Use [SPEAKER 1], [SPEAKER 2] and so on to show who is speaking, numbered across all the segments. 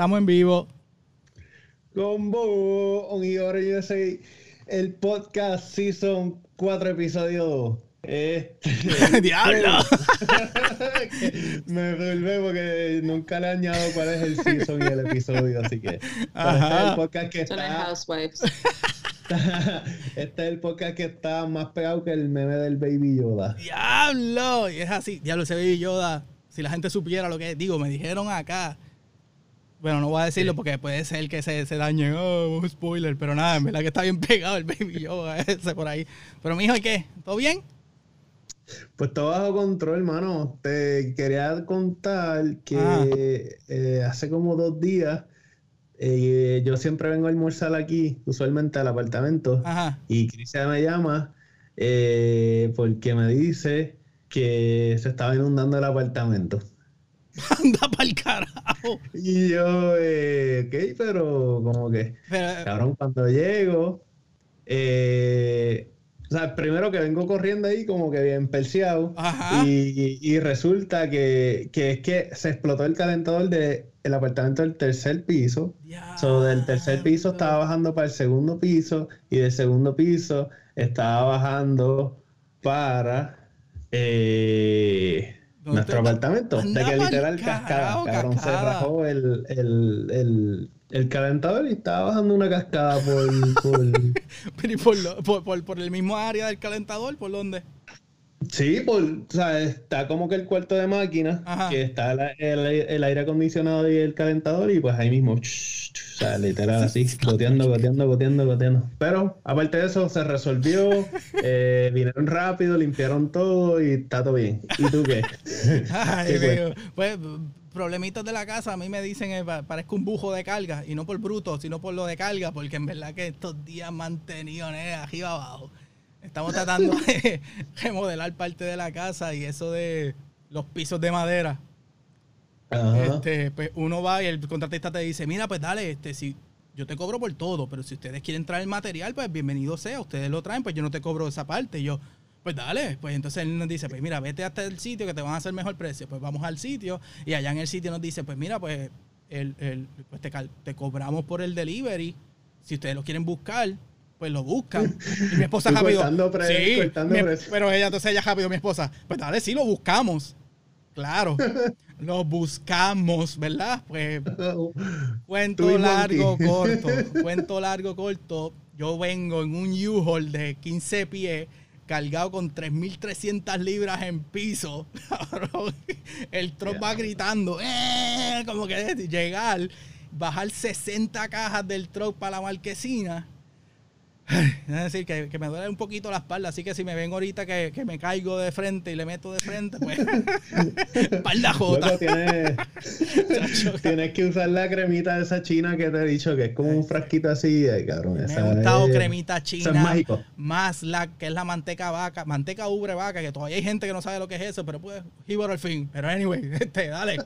[SPEAKER 1] Estamos en vivo.
[SPEAKER 2] Combo on yo soy el podcast Season 4 episodio 2. Este,
[SPEAKER 1] ¡Diablo!
[SPEAKER 2] me vuelve porque nunca le he añadido cuál es el season y el episodio, así que. Este es el podcast que está. Housewives. este es el podcast que está más pegado que el meme del Baby Yoda.
[SPEAKER 1] ¡Diablo! Y es así, diablo, ese Baby Yoda. Si la gente supiera lo que digo, me dijeron acá. Bueno, no voy a decirlo porque puede ser que se, se dañe. Oh, spoiler. Pero nada, en verdad que está bien pegado el Baby Yoda ese por ahí. Pero, mijo, ¿y qué? ¿Todo bien?
[SPEAKER 2] Pues todo bajo control, hermano. Te quería contar que eh, hace como dos días eh, yo siempre vengo a almorzar aquí, usualmente al apartamento, y Cristian me llama eh, porque me dice que se estaba inundando el apartamento.
[SPEAKER 1] Anda el carajo.
[SPEAKER 2] Y yo, eh, ok, pero como que, cabrón, cuando llego, eh, o sea, primero que vengo corriendo ahí como que bien perseado y, resulta que, es que se explotó el calentador del apartamento del tercer piso. So, del tercer piso estaba bajando para el segundo piso y del segundo piso estaba bajando para eh, nuestro apartamento. De que literal cascada, cabrón, se rajó el el calentador y estaba bajando una cascada
[SPEAKER 1] por. por, por, el mismo área del calentador? ¿Por dónde?
[SPEAKER 2] Sí, por, o sea, está como que el cuarto de máquina, que está el, aire acondicionado y el calentador, y pues ahí mismo, o sea, literal así, goteando, goteando, goteando, goteando. Pero aparte de eso, se resolvió, eh, vinieron rápido, limpiaron todo y está todo bien. ¿Y tú qué?
[SPEAKER 1] Ay, pues problemitas de la casa, a mí me dicen eh, parezco un bujo de carga, y no por bruto, sino por lo de carga, porque en verdad que estos días mantenido arriba abajo. Estamos tratando de remodelar parte de la casa y eso de los pisos de madera. Este, pues uno va y el contratista te dice, mira, pues dale, este, si yo te cobro por todo, pero si ustedes quieren traer el material, pues bienvenido sea, ustedes lo traen, pues yo no te cobro esa parte. Y yo, pues dale, pues entonces él nos dice, pues mira, vete hasta el sitio que te van a hacer mejor precio. Pues vamos al sitio y allá en el sitio nos dice, pues mira, pues, el, el pues te, cobramos por el delivery. Si ustedes lo quieren buscar, pues lo buscan. Y mi esposa rápido. sí, pero ella, entonces ella rápido, mi esposa, pues dale, sí lo buscamos. Claro, lo buscamos, ¿verdad? Pues cuento largo, corto, cuento largo, corto. Yo vengo en un U-Haul de 15 pies cargado con 3.300 libras en piso. El truck va gritando, ¡eh! como que llegar, bajar 60 cajas del truck para la marquesina es decir, que, me duele un poquito la espalda, así que si me ven ahorita que, me caigo de frente y le meto de frente, pues espalda jota.
[SPEAKER 2] Tienes, que usar la cremita de esa china que te he dicho, que es como un frasquito así, cabrón.
[SPEAKER 1] Me ha gustado cremita china. es mágico. Más la que es la manteca vaca, manteca ubre vaca, que todavía hay gente que no sabe lo que es eso, pero pues, por al fin. Pero anyway, este, dale.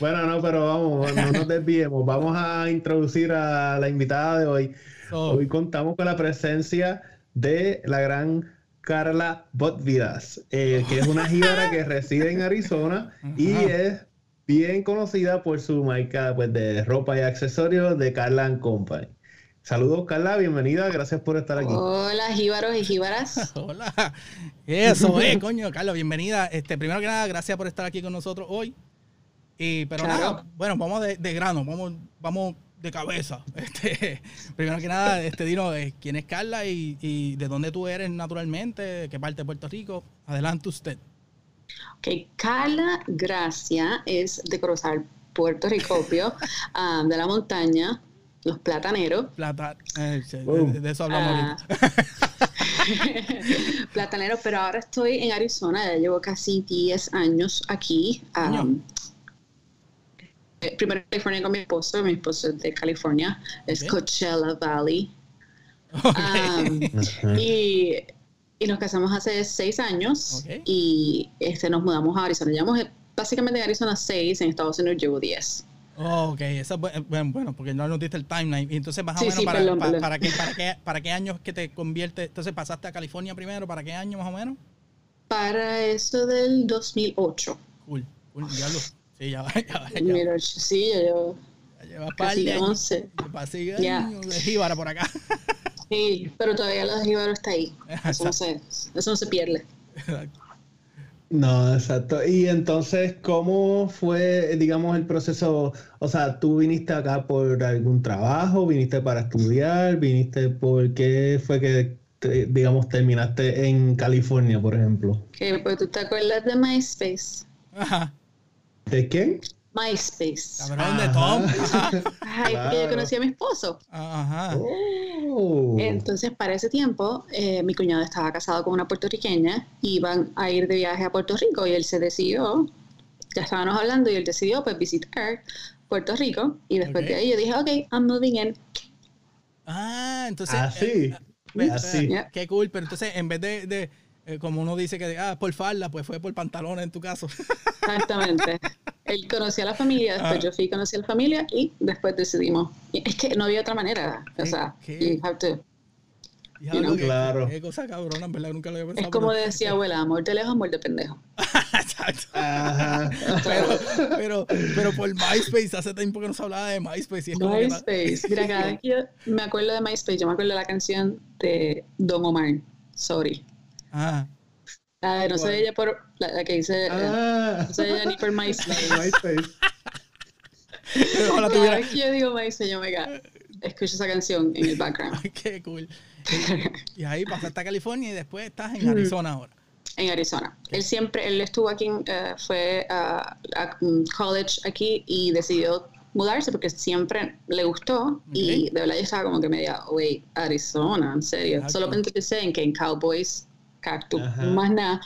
[SPEAKER 2] bueno, no, pero vamos, no nos desviemos. Vamos a introducir a la invitada de hoy. Hoy contamos con la presencia de la gran Carla Botvidas, eh, que es una jíbara que reside en Arizona y es bien conocida por su marca pues, de ropa y accesorios de Carla Company. Saludos, Carla, bienvenida, gracias por estar aquí.
[SPEAKER 3] Hola, jíbaros y jíbaras.
[SPEAKER 1] Hola. Eso, eh, coño, Carla, bienvenida. Este, primero que nada, gracias por estar aquí con nosotros hoy. Y, pero nada, bueno, vamos de, de grano, vamos, vamos de cabeza. Este, primero que nada, este Dino, eh, ¿quién es Carla y, de dónde tú eres naturalmente? ¿Qué parte de Puerto Rico? Adelante usted.
[SPEAKER 3] Ok, Carla Gracia es de cruzar Puerto Rico, um, de la montaña, los plataneros.
[SPEAKER 1] Plata, eh, de, eso hablamos
[SPEAKER 3] uh, plataneros, pero ahora estoy en Arizona, ya llevo casi 10 años aquí. Um, primero California con mi esposo, mi esposo es de California, es Coachella Valley. Um, y, y, nos casamos hace seis años y este, nos mudamos a Arizona. Llevamos eh, básicamente en Arizona seis, en Estados Unidos llevo diez.
[SPEAKER 1] Oh, ok, eso es bueno, bueno, porque no nos diste el timeline. Entonces, más o menos, para, para, qué, para, qué, ¿para qué años que te convierte? Entonces, pasaste a California primero, ¿para qué año más o menos?
[SPEAKER 3] Para eso del 2008.
[SPEAKER 1] Cool, cool, diablo. Sí, ya va,
[SPEAKER 3] ya va. sí, yo,
[SPEAKER 1] lleva casi de 11. años de jíbara por acá.
[SPEAKER 3] Sí, pero todavía lo de jíbaro está ahí. Eso no, se, eso no se pierde. Exacto.
[SPEAKER 2] No, exacto. Y entonces, ¿cómo fue, digamos, el proceso? O sea, ¿tú viniste acá por algún trabajo? ¿Viniste para estudiar? ¿Viniste por qué fue que, digamos, terminaste en California, por ejemplo?
[SPEAKER 3] Que pues tú te acuerdas de MySpace. Ajá.
[SPEAKER 2] ¿De quién?
[SPEAKER 3] MySpace.
[SPEAKER 1] Cabrón de Tom.
[SPEAKER 3] Ay, porque yo conocí a mi esposo. Ajá. Oh. Entonces, para ese tiempo, eh, mi cuñado estaba casado con una puertorriqueña, iban a ir de viaje a Puerto Rico y él se decidió, ya estábamos hablando y él decidió pues visitar Puerto Rico y después de ahí yo dije, ok, I'm moving in.
[SPEAKER 1] Ah, entonces...
[SPEAKER 2] Ah, sí.
[SPEAKER 1] Eh, Así. Qué cool, pero entonces en vez de eh, como uno dice que ah, por falda, pues fue por pantalones en tu caso.
[SPEAKER 3] Exactamente. Él conocía a la familia, después ah. yo fui conocí a la familia y después decidimos. Es que no había otra manera. O sea, you have to.
[SPEAKER 2] claro.
[SPEAKER 1] Qué cosa cabrona, en verdad, nunca lo había pensado.
[SPEAKER 3] Es como decía abuela, amor de lejos, amor de pendejo.
[SPEAKER 1] Exacto. pero, pero, pero, por MySpace, hace tiempo que no se hablaba de MySpace. Y es
[SPEAKER 3] MySpace. Mira, cada vez que yo me acuerdo de MySpace, yo me acuerdo de la canción de Don Omar, Sorry. Ah. Ah, no sé ella por la, que dice. Eh, ah. no sé ella ni por MySpace. MySpace. Cada vez que yo digo MySpace, yo me escucho esa canción en el background.
[SPEAKER 1] Qué cool. Y ahí pasaste a California y después estás en Arizona ahora.
[SPEAKER 3] En Arizona. Él siempre, él estuvo aquí, uh, fue a, a, college aquí y decidió mudarse porque siempre le gustó y de verdad yo estaba como que media, wait, Arizona, en serio. Solamente pensé en que en Cowboys cactus, más nada.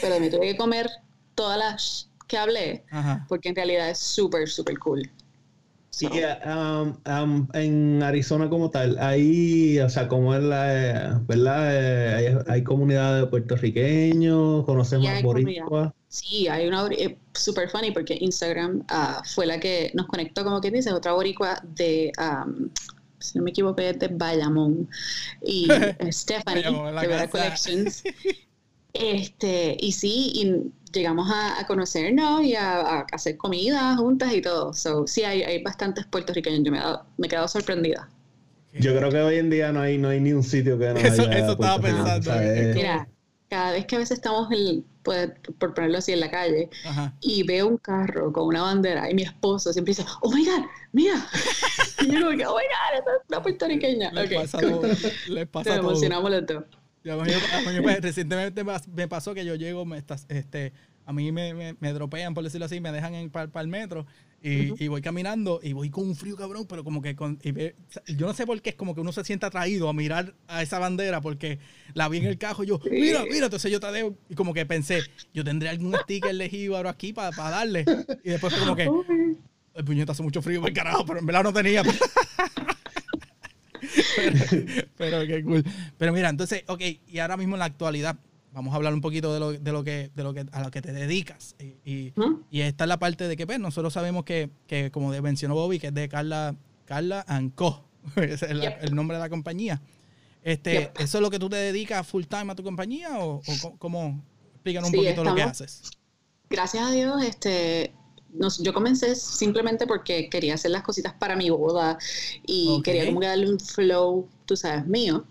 [SPEAKER 3] Pero me tuve que comer todas las que hablé, porque en realidad es súper, súper cool.
[SPEAKER 2] Sí, um, um, en Arizona como tal, ahí, o sea, como es la, ¿verdad? Eh, hay, comunidades de puertorriqueños, conocemos a boricuas.
[SPEAKER 3] Sí, hay una eh, super funny porque Instagram uh, fue la que nos conectó, como quien dice, otra boricua de um, si no me equivoco, es de Bayamón. Y Stephanie, de Vera Collections. Este, y sí, y llegamos a, conocernos y a, hacer comida juntas y todo. So, sí, hay, hay bastantes puertorriqueños. Yo me, me he quedado sorprendida.
[SPEAKER 2] Yo creo que hoy en día no hay, no hay ni un sitio que no
[SPEAKER 1] Eso, eso estaba pensando.
[SPEAKER 3] Mira, cada vez que a veces estamos, en, pues, por ponerlo así, en la calle, y veo un carro con una bandera, y mi esposo siempre dice, oh my God, mira. y yo como que, oh my God, esta es una puertorriqueña. Les okay, pasa cool. Les pasa Te emocionamos los dos.
[SPEAKER 1] a mí, pues, recientemente me pasó que yo llego, me estás, este, a mí me, me, me, dropean, por decirlo así, me dejan en para el metro y, y, voy caminando y voy con un frío cabrón, pero como que con, yo no sé por qué es como que uno se siente atraído a mirar a esa bandera porque la vi en el cajo y yo, mira, mira, entonces yo tadeo y como que pensé, yo tendré algún sticker de jíbaro aquí para darle y después como que, el puñetazo hace mucho frío, el carajo, pero en verdad no tenía. pero, pero qué cool. Pero mira, entonces, ok, y ahora mismo en la actualidad, vamos a hablar un poquito de lo, de lo que de lo que a lo que te dedicas. Y, y, esta es la parte de que pues, nosotros sabemos que, que, como mencionó Bobby que es de Carla Carla Co. Ese es el nombre de la compañía. Este eso es lo que tú te dedicas full time a tu compañía o, o cómo explícanos un poquito lo que haces.
[SPEAKER 3] Gracias a Dios este yo comencé simplemente porque quería hacer las cositas para mi boda y quería como que darle un flow, tú sabes, mío.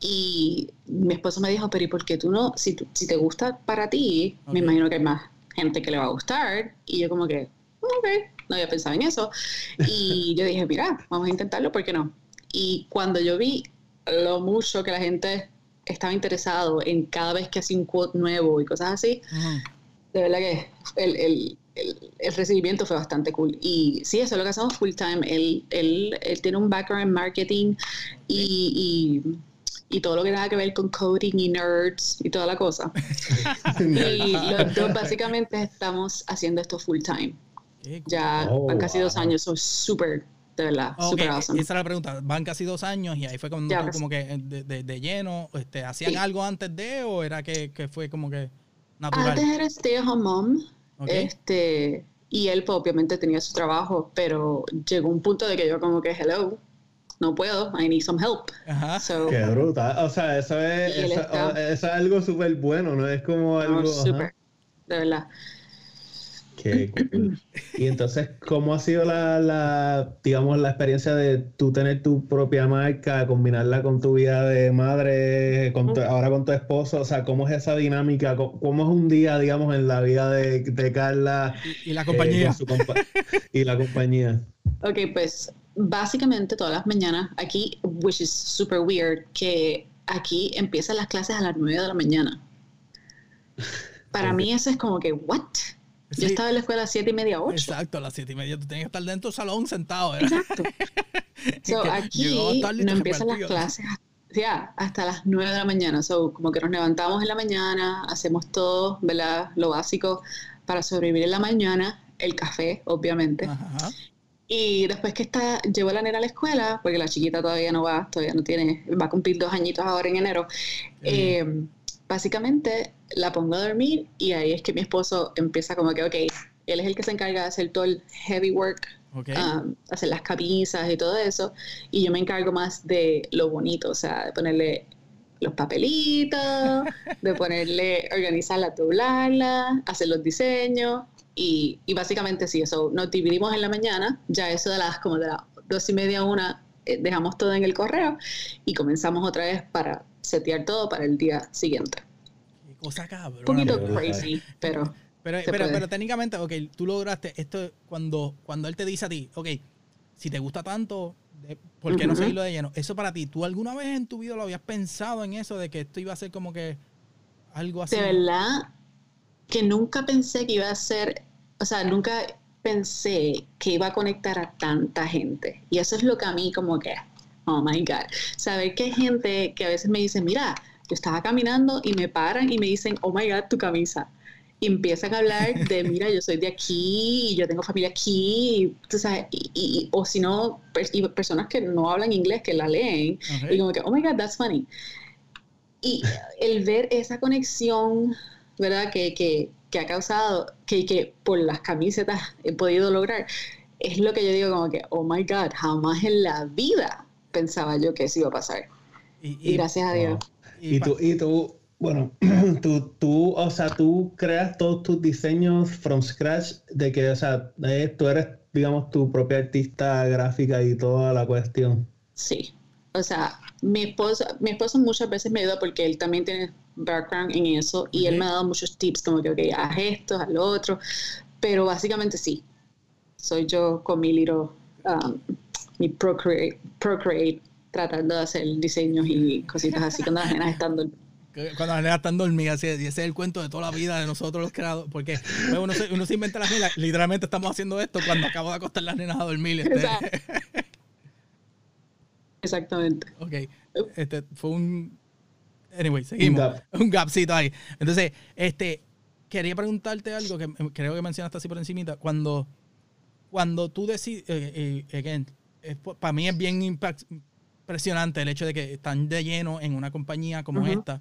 [SPEAKER 3] Y mi esposo me dijo, pero ¿y por qué tú no? Si, si te gusta para ti, me imagino que hay más gente que le va a gustar. Y yo como que, ok, no había pensado en eso. Y yo dije, mira, vamos a intentarlo, ¿por qué no? Y cuando yo vi lo mucho que la gente estaba interesado en cada vez que hacía un quote nuevo y cosas así, de verdad que el, el el, recibimiento fue bastante cool. Y sí, eso es lo que hacemos full time. Él, él, tiene un background en marketing y, y, todo lo que tenga que ver con coding y nerds y toda la cosa. y los dos básicamente estamos haciendo esto full time. Ya oh, van casi dos años, son súper, de verdad, súper awesome.
[SPEAKER 1] Esa era la pregunta, van casi dos años y ahí fue cuando pues. como que de, de, lleno, este, ¿hacían algo antes de o era que, que fue como que natural?
[SPEAKER 3] Antes era stay at home mom este, y él pues, obviamente tenía su trabajo, pero llegó un punto de que yo como que, hello, no puedo, I need some help.
[SPEAKER 2] Qué bruta. O sea, eso es, eso, es algo súper bueno, ¿no? Es como algo...
[SPEAKER 3] Súper, de verdad.
[SPEAKER 2] Y entonces, ¿cómo ha sido la, digamos, la experiencia de tú tener tu propia marca, combinarla con tu vida de madre, ahora con tu esposo? O sea, ¿cómo es esa dinámica? ¿Cómo, es un día, digamos, en la vida de, Carla?
[SPEAKER 1] Y, la compañía.
[SPEAKER 2] Eh, y la compañía.
[SPEAKER 3] Ok, pues básicamente todas las mañanas aquí, which is super weird, que aquí empiezan las clases a las 9 de la mañana. Para mí eso es como que, ¿what? Yo estaba en la escuela a las 7 y media, 8.
[SPEAKER 1] Exacto, a las 7 y media tú tenías que estar dentro del salón sentado.
[SPEAKER 3] Exacto. so, aquí no empiezan las clases ya, hasta las 9 de la mañana. So, como que nos levantamos en la mañana, hacemos todo, ¿verdad? Lo básico para sobrevivir en la mañana, el café, obviamente. Y después que está, llevo a la nena a la escuela, porque la chiquita todavía no va, todavía no tiene, va a cumplir dos añitos ahora en enero. Eh, básicamente la pongo a dormir y ahí es que mi esposo empieza como que, ok, él es el que se encarga de hacer todo el heavy work, um, hacer las camisas y todo eso, y yo me encargo más de lo bonito, o sea, de ponerle los papelitos, de ponerle, organizarla, doblarla, hacer los diseños, y, y, básicamente sí, eso nos dividimos en la mañana, ya eso de las como de las dos y media a una, eh, dejamos todo en el correo y comenzamos otra vez para setear todo para el día siguiente.
[SPEAKER 1] Cosa cabrón. Un
[SPEAKER 3] poquito crazy, pero.
[SPEAKER 1] Pero, pero, pero, técnicamente, ok, tú lograste esto cuando, cuando él te dice a ti, ok, si te gusta tanto, ¿por qué no seguirlo de lleno? Eso para ti, ¿tú alguna vez en tu vida lo habías pensado en eso de que esto iba a ser como que algo así?
[SPEAKER 3] De verdad que nunca pensé que iba a ser, o sea, nunca pensé que iba a conectar a tanta gente. Y eso es lo que a mí como que oh my God, saber que hay gente que a veces me dice, mira, yo estaba caminando y me paran y me dicen, oh my God, tu camisa. Y empiezan a hablar de, mira, yo soy de aquí y yo tengo familia aquí, y, o si no, personas que no hablan inglés, que la leen, y como que, oh my God, that's funny. Y el ver esa conexión, ¿verdad? Que, que, que ha causado, que, que por las camisetas he podido lograr, es lo que yo digo como que, oh my God, jamás en la vida pensaba yo que eso iba a pasar. Y, gracias a Dios.
[SPEAKER 2] Y, tú, y tú, bueno, tú, tú, o sea, tú creas todos tus diseños from scratch, de que, o sea, tú eres, digamos, tu propia artista gráfica y toda la cuestión.
[SPEAKER 3] Sí. O sea, mi esposo, mi esposo muchas veces me ayuda porque él también tiene background en eso y él me ha dado muchos tips como que, ok, haz esto, haz lo otro, pero básicamente sí, soy yo con mi little um, mi Procreate, Procreate tratando de hacer diseños y cositas así cuando las nenas están dormidas.
[SPEAKER 1] Cuando las nenas están dormidas, y ese es el cuento de toda la vida de nosotros los creadores, porque pues, uno, se, uno se inventa las nenas, literalmente estamos haciendo esto cuando acabo de acostar las nenas a dormir. Este.
[SPEAKER 3] Exactamente.
[SPEAKER 1] Ok, este fue un... Anyway, seguimos. Un, gap. un gapcito ahí. Entonces, este, quería preguntarte algo que creo que mencionaste así por encimita. Cuando, cuando tú decides, eh, eh, para mí es bien impresionante el hecho de que están de lleno en una compañía como esta.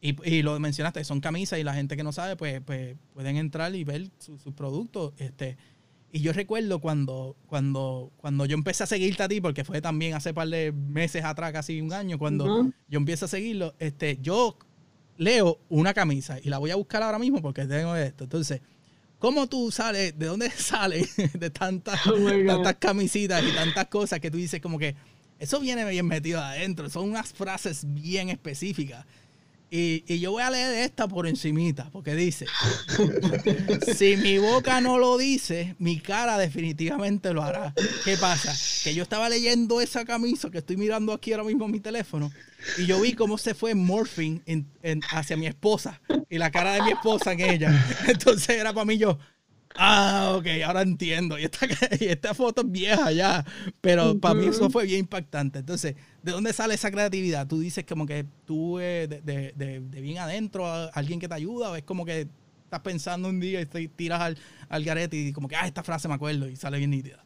[SPEAKER 1] Y, lo mencionaste, son camisas y la gente que no sabe, pues, pues pueden entrar y ver sus productos. Este, y yo recuerdo cuando, cuando, cuando yo empecé a seguirte a ti, porque fue también hace par de meses atrás, casi un año, cuando yo empiezo a seguirlo, este, yo leo una camisa y la voy a buscar ahora mismo porque tengo esto. Entonces, ¿Cómo tú sales? ¿De dónde sales de tantas, oh tantas camisitas y tantas cosas que tú dices como que eso viene bien metido adentro? Son unas frases bien específicas. Y, y, yo voy a leer esta por encimita, porque dice, si mi boca no lo dice, mi cara definitivamente lo hará. ¿Qué pasa? Que yo estaba leyendo esa camisa que estoy mirando aquí ahora mismo en mi teléfono y yo vi cómo se fue morphing hacia mi esposa y la cara de mi esposa en ella. Entonces era para mí yo, ah, ok, ahora entiendo. Y esta, esta foto es vieja ya, pero para mí eso fue bien impactante. Entonces, ¿de dónde sale esa creatividad? Tú dices como que tú eh, de, de, bien adentro, alguien que te ayuda, o es como que estás pensando un día y te tiras al, al garete y como que, ah, esta frase me acuerdo y sale bien nítida.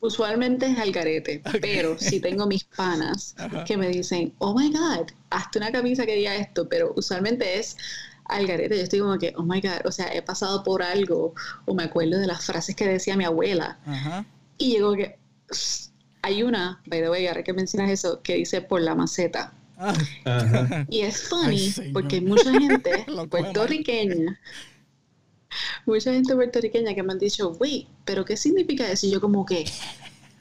[SPEAKER 3] Usualmente es al garete, pero si tengo mis panas que me dicen, oh my God, hazte una camisa que diga esto, pero usualmente es al garete. Yo estoy como que, oh my God, o sea, he pasado por algo, o me acuerdo de las frases que decía mi abuela. Y llego que, hay una, by the way, ahora que mencionas eso, que dice por la maceta. Y es funny, porque hay mucha gente puertorriqueña mucha gente puertorriqueña que me han dicho, wait, pero ¿qué significa eso? Y yo como que,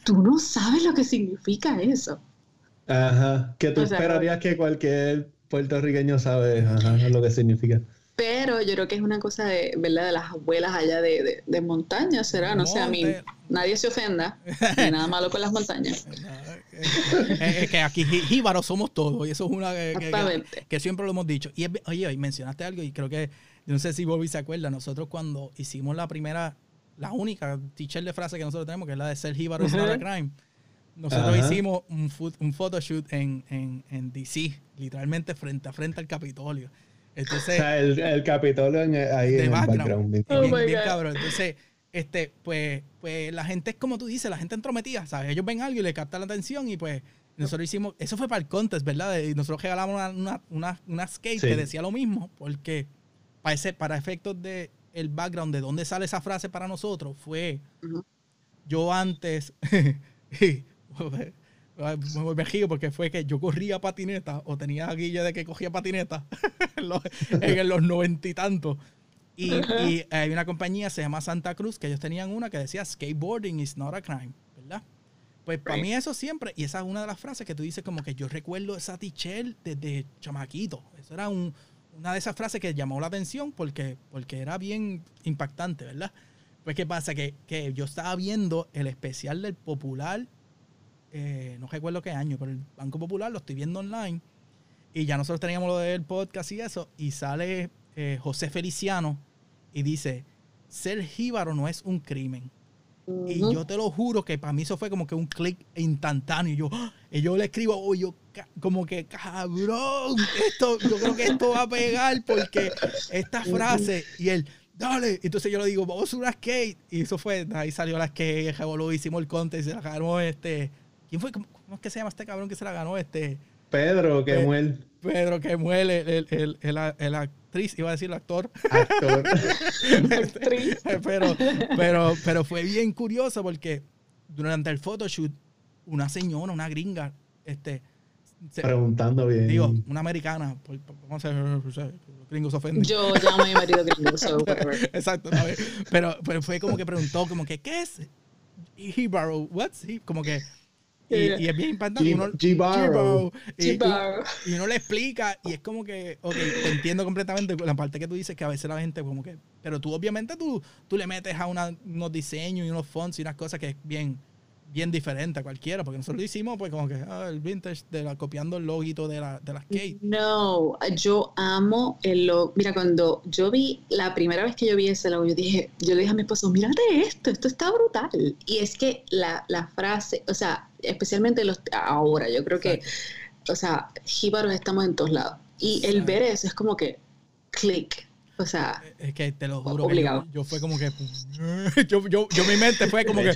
[SPEAKER 3] tú no sabes lo que significa eso.
[SPEAKER 2] Ajá, que tú esperarías que cualquier puertorriqueño sabe lo que significa.
[SPEAKER 3] Pero yo creo que es una cosa de, ¿verdad? De las abuelas allá de, de, montaña, será, no, sé, a mí nadie se ofenda, ni nada malo con las montañas.
[SPEAKER 1] es que aquí jíbaros somos todos, y eso es una que, que, siempre lo hemos dicho. Y oye, mencionaste algo, y creo que, no sé si Bobby se acuerda, nosotros cuando hicimos la primera, la única teacher de frase que nosotros tenemos, que es la de ser jíbaro is not a crime. Nosotros hicimos un, un photoshoot en, en, en DC, literalmente frente a frente al Capitolio. Entonces,
[SPEAKER 2] o sea, el, el Capitolio ahí en el background.
[SPEAKER 1] Oh bien, cabrón. Entonces, este, pues, pues la gente es como tú dices, la gente entrometida, ¿sabes? Ellos ven algo y le captan la atención y pues nosotros hicimos, eso fue para el contest, ¿verdad? Y nosotros regalamos una, una, una, una skate que decía lo mismo, porque para, ese, para efectos de el background de dónde sale esa frase para nosotros fue yo antes me volví porque fue que yo corría patineta o tenía guilla de que cogía patineta en los noventa y tantos. Y, hay una compañía, se llama Santa Cruz, que ellos tenían una que decía skateboarding is not a crime, ¿verdad? Pues para mí eso siempre, y esa es una de las frases que tú dices como que yo recuerdo esa tichel desde chamaquito. Eso era una de esas frases que llamó la atención porque, porque era bien impactante, ¿verdad? Pues qué pasa, que, que yo estaba viendo el especial del Popular eh, no recuerdo qué año, pero el Banco Popular lo estoy viendo online. Y ya nosotros teníamos lo del podcast y eso. Y sale eh, José Feliciano y dice: Ser jíbaro no es un crimen. Y yo te lo juro que para mí eso fue como que un clic instantáneo. Y yo, y yo le escribo, oh, yo, como que, cabrón, esto, yo creo que esto va a pegar porque esta frase. Y él, dale. Entonces yo le digo, vamos a una skate. Y eso fue, ahí salió la skate, hicimos el contest, se la este ¿Quién fue? ¿Cómo, es que se llama este cabrón que se la ganó? Este.
[SPEAKER 2] Pedro que muere.
[SPEAKER 1] Pedro que muere, el, el, el, actriz, iba a decir el actor.
[SPEAKER 2] Actor.
[SPEAKER 1] pero, pero, pero fue bien curioso porque durante el photoshoot, una señora, una gringa, este.
[SPEAKER 2] Preguntando bien.
[SPEAKER 1] Digo, una americana. Vamos a ser gringos ofenden.
[SPEAKER 3] Yo llamo a mi marido gringo,
[SPEAKER 1] Exacto. Pero, pero fue como que preguntó, como que, ¿qué es? He borrowed, what's he? Como que y, es bien impactante. Y uno, y, uno le explica y es como que, ok, te entiendo completamente la parte que tú dices que a veces la gente como que, pero tú obviamente tú, tú le metes a unos diseños y unos fonts y unas cosas que es bien, bien diferente a cualquiera, porque nosotros lo hicimos pues como que ah, el vintage, de la, copiando el loguito de la, de la skate.
[SPEAKER 3] No, yo amo el logo. Mira, cuando yo vi, la primera vez que yo vi ese logo, yo dije, yo le dije a mi esposo, mírate esto, esto está brutal. Y es que la, la frase, o sea, especialmente los, ahora, yo creo que, o sea, jíbaros estamos en todos lados. Y el ver eso es como que, click, o sea,
[SPEAKER 1] es que te lo juro. Obligado. yo, fue como que. Yo, yo, yo, mi mente fue como que.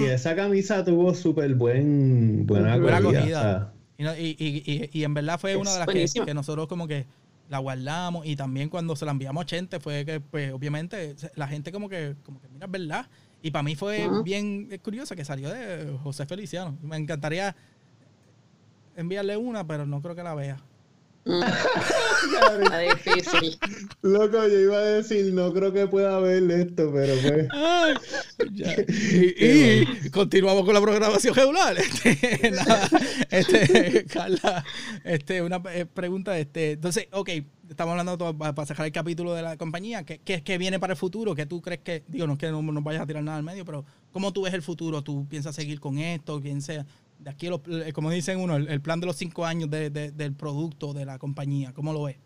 [SPEAKER 2] y, esa camisa tuvo súper buen, buena, acogida.
[SPEAKER 1] Y, y, y, en verdad fue una de las que, que, nosotros como que la guardamos. Y también cuando se la enviamos a Chente fue que, pues, obviamente, la gente como que, como que mira, es verdad. Y para mí fue bien curiosa que salió de José Feliciano. Me encantaría enviarle una, pero no creo que la vea.
[SPEAKER 3] Está difícil.
[SPEAKER 2] Loco, yo iba a decir, no creo que pueda ver esto, pero pues.
[SPEAKER 1] y, continuamos con la programación regular. Este, nada, este, Carla, este, una eh, pregunta. Este, entonces, ok, estamos hablando para sacar el capítulo de la compañía. ¿Qué, qué, viene para el futuro? ¿Qué tú crees que, digo, no es que no nos vayas a tirar nada al medio, pero ¿cómo tú ves el futuro? ¿Tú piensas seguir con esto? ¿Quién sea? De aquí, eh, como dicen uno, el, plan de los cinco años del producto, de la compañía? ¿Cómo lo ves?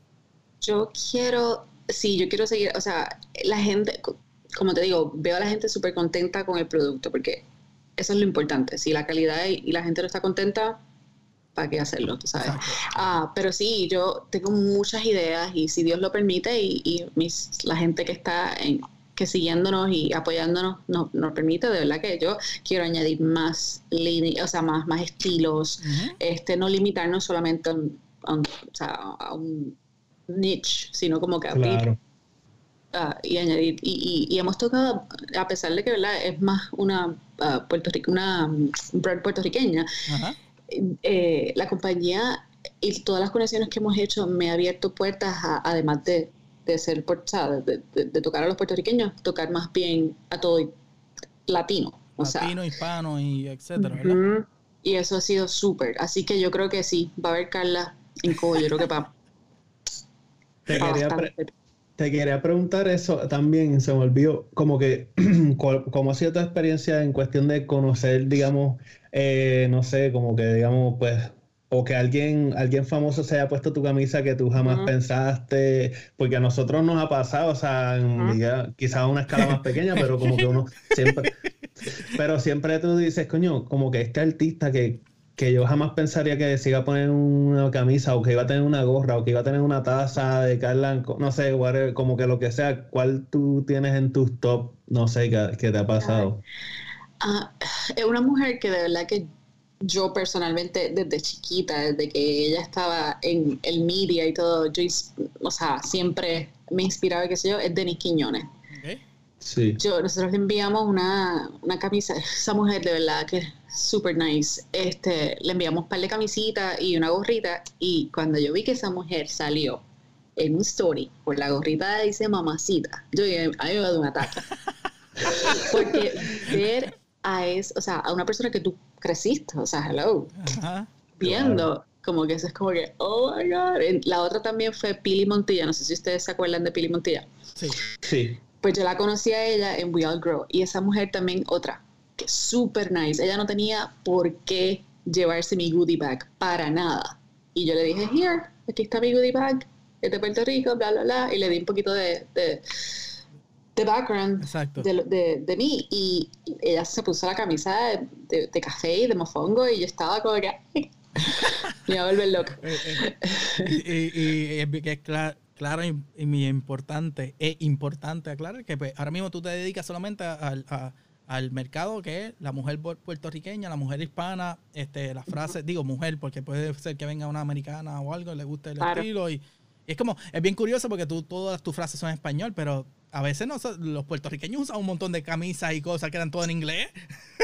[SPEAKER 3] Yo quiero, sí, yo quiero seguir, o sea, la gente, como te digo, veo a la gente súper contenta con el producto, porque eso es lo importante. Si la calidad y la gente no está contenta, ¿para qué hacerlo? ¿tú sabes? Ah, pero sí, yo tengo muchas ideas y si Dios lo permite y, y mis, la gente que está en, que siguiéndonos y apoyándonos nos, nos permite, de verdad que yo quiero añadir más líneas, o sea, más, más estilos, este, no limitarnos solamente a un, niche, sino como que abrir ah, y añadir. Y, y, hemos tocado, a pesar de que ¿verdad? es más una uh, Puerto una brand puertorriqueña, eh, la compañía y todas las conexiones que hemos hecho me ha abierto puertas además de de ser, de, de, tocar a los puertorriqueños, tocar más bien a todo latino. O
[SPEAKER 1] latino, hispano y etcétera, ¿verdad?
[SPEAKER 3] Y eso ha sido súper. Así que yo creo que sí, va a haber Carla en Cobo, yo creo que va.
[SPEAKER 2] Te, quería te quería preguntar eso también, se me olvidó, como que, ¿cómo ha sido tu experiencia en cuestión de conocer, digamos, eh, no sé, como que, digamos, pues, o que alguien, alguien famoso se haya puesto tu camisa que tú jamás pensaste, porque a nosotros nos ha pasado, o sea, quizás a una escala más pequeña, pero como que uno siempre, pero siempre tú dices, coño, como que este artista que, que yo jamás pensaría que se iba a poner una camisa o que iba a tener una gorra o que iba a tener una taza de Carla, no sé, como que lo que sea, ¿cuál tú tienes en tus top, no sé, qué, te ha pasado?
[SPEAKER 3] Ah, es una mujer que de verdad que yo personalmente desde chiquita, desde que ella estaba en el media y todo, yo, o sea, siempre me inspiraba, qué sé yo, es Denis Quiñones.
[SPEAKER 2] Sí.
[SPEAKER 3] Yo, nosotros le enviamos una, una camisa, esa mujer de verdad que es super nice. Este, le enviamos un par de camisitas y una gorrita y cuando yo vi que esa mujer salió en un story con la gorrita dice mamacita, yo dije, a mí me va un ataque. Porque ver a es, o sea, a una persona que tú creciste, o sea, hello, viendo, como que eso es como que, oh my god. La otra también fue Pili Montilla, no sé si ustedes se acuerdan de Pili Montilla.
[SPEAKER 2] Sí. Sí
[SPEAKER 3] pues yo la conocí a ella en We All Grow. Y esa mujer también, otra, que es súper nice. Ella no tenía por qué llevarse mi goodie bag para nada. Y yo le dije, here, aquí está mi goodie bag, es de Puerto Rico, bla, bla, bla. Y le di un poquito de, de, background de, de, mí. Y ella se puso la camisa de, café y de mofongo y yo estaba como que... me iba a volver loca.
[SPEAKER 1] Eh, eh, y, y, es claro claro y, muy importante, es importante aclarar que pues, ahora mismo tú te dedicas solamente al mercado que es la mujer puertorriqueña, la mujer hispana, este, las frases, digo mujer, porque puede ser que venga una americana o algo, le guste el estilo y, es como, es bien curioso porque tú, todas tus frases son en español, pero a veces no, los puertorriqueños usan un montón de camisas y cosas que eran todo en inglés.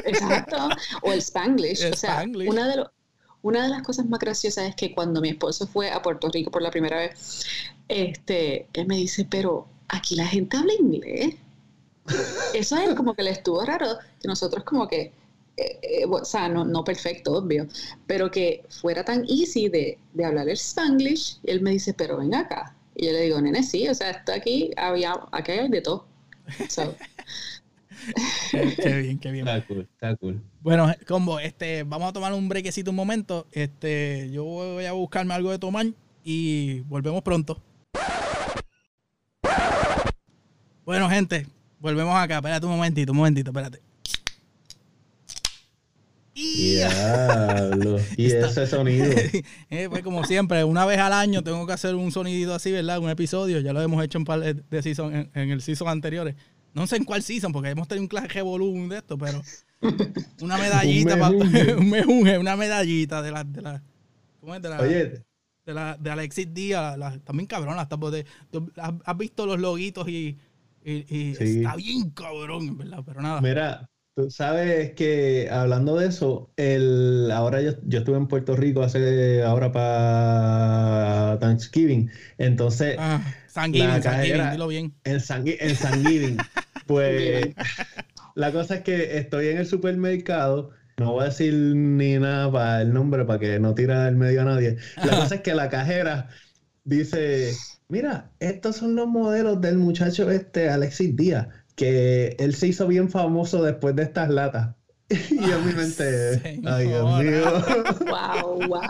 [SPEAKER 3] Exacto, o el spanglish. o sea, una de, una de las cosas más graciosas es que cuando mi esposo fue a Puerto Rico por la primera vez, este, él me dice, pero aquí la gente habla inglés. Eso es como que le estuvo raro, que nosotros como que, eh, eh, o sea, no, no, perfecto, obvio, pero que fuera tan easy de, de hablar el spanglish, él me dice, pero ven acá. Y yo le digo, nene, sí, o sea, está aquí, había, aquí hay de todo.
[SPEAKER 1] qué bien, qué bien.
[SPEAKER 2] Está cool, está cool.
[SPEAKER 1] Bueno, combo, este, vamos a tomar un brequecito un momento. Este, yo voy a buscarme algo de tomar y volvemos pronto. Bueno, gente, volvemos acá. Espérate un momentito, un momentito, espérate.
[SPEAKER 2] Diablo. Y ese sonido.
[SPEAKER 1] eh, pues como siempre, una vez al año tengo que hacer un sonidito así, ¿verdad? Un episodio. Ya lo hemos hecho en, par de season, en, el season anteriores. No sé en cuál season, porque hemos tenido un clase de volumen de esto, pero una medallita, un, mejunje, una medallita de la, de la, ¿cómo es? De la, Oye. De, la, de Alexis Díaz, también cabrón, has visto los loguitos y y, está bien cabrón, ¿verdad? Pero nada.
[SPEAKER 2] Mira, tú sabes que hablando de eso, el, ahora yo, yo estuve en Puerto Rico hace, ahora para Thanksgiving. Entonces.
[SPEAKER 1] Ah, Thanksgiving, Thanksgiving, dilo bien.
[SPEAKER 2] Thanksgiving. pues la cosa es que estoy en el supermercado. No voy a decir ni nada para el nombre para que no tire el medio a nadie. La cosa es que la cajera dice Mira, estos son los modelos del muchacho este, Alexis Díaz, que él se hizo bien famoso después de estas latas. y en mi mente, ay Dios mío.
[SPEAKER 3] wow, wow.